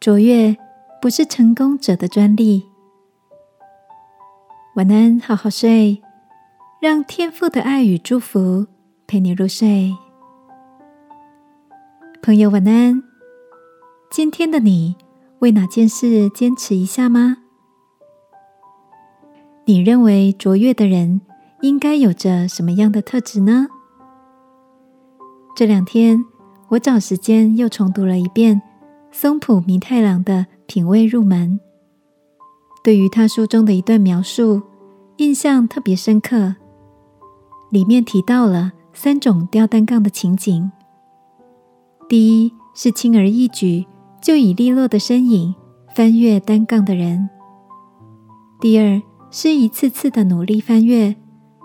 卓越不是成功者的专利。晚安，好好睡，让天赋的爱与祝福陪你入睡。朋友，晚安。今天的你为哪件事坚持一下吗？你认为卓越的人应该有着什么样的特质呢？这两天我找时间又重读了一遍松浦弥太郎的《品味入门》，对于他书中的一段描述，印象特别深刻。里面提到了三种吊单杠的情景：第一是轻而易举就以利落的身影翻越单杠的人；第二，是一次次的努力翻越，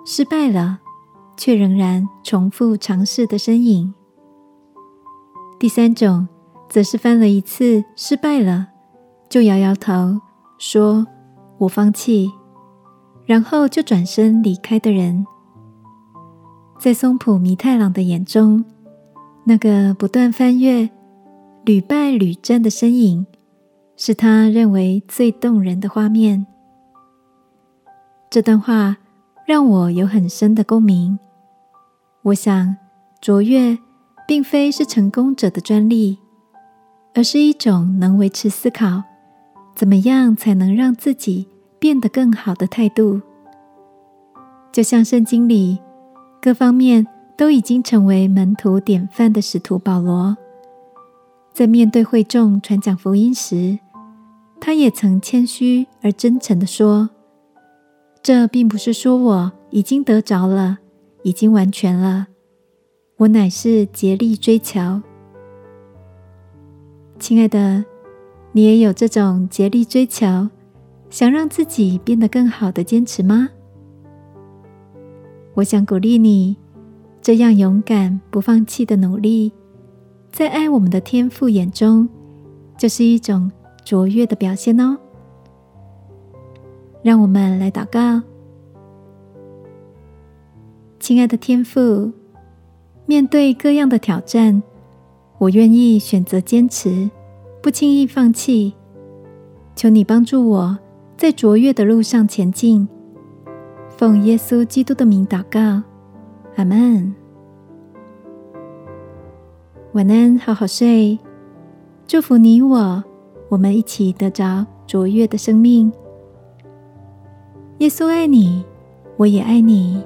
失败了，却仍然重复尝试的身影。第三种，则是翻了一次失败了，就摇摇头说“我放弃”，然后就转身离开的人。在松浦弥太郎的眼中，那个不断翻越、屡败屡战的身影，是他认为最动人的画面。这段话让我有很深的共鸣。我想，卓越并非是成功者的专利，而是一种能维持思考，怎么样才能让自己变得更好的态度。就像圣经里各方面都已经成为门徒典范的使徒保罗，在面对会众传讲福音时，他也曾谦虚而真诚的说。这并不是说我已经得着了，已经完全了。我乃是竭力追求。亲爱的，你也有这种竭力追求，想让自己变得更好的坚持吗？我想鼓励你，这样勇敢不放弃的努力，在爱我们的天赋眼中，就是一种卓越的表现哦。让我们来祷告，亲爱的天父，面对各样的挑战，我愿意选择坚持，不轻易放弃。求你帮助我在卓越的路上前进。奉耶稣基督的名祷告，阿门。晚安，好好睡。祝福你我，我们一起得着卓越的生命。耶稣爱你，我也爱你。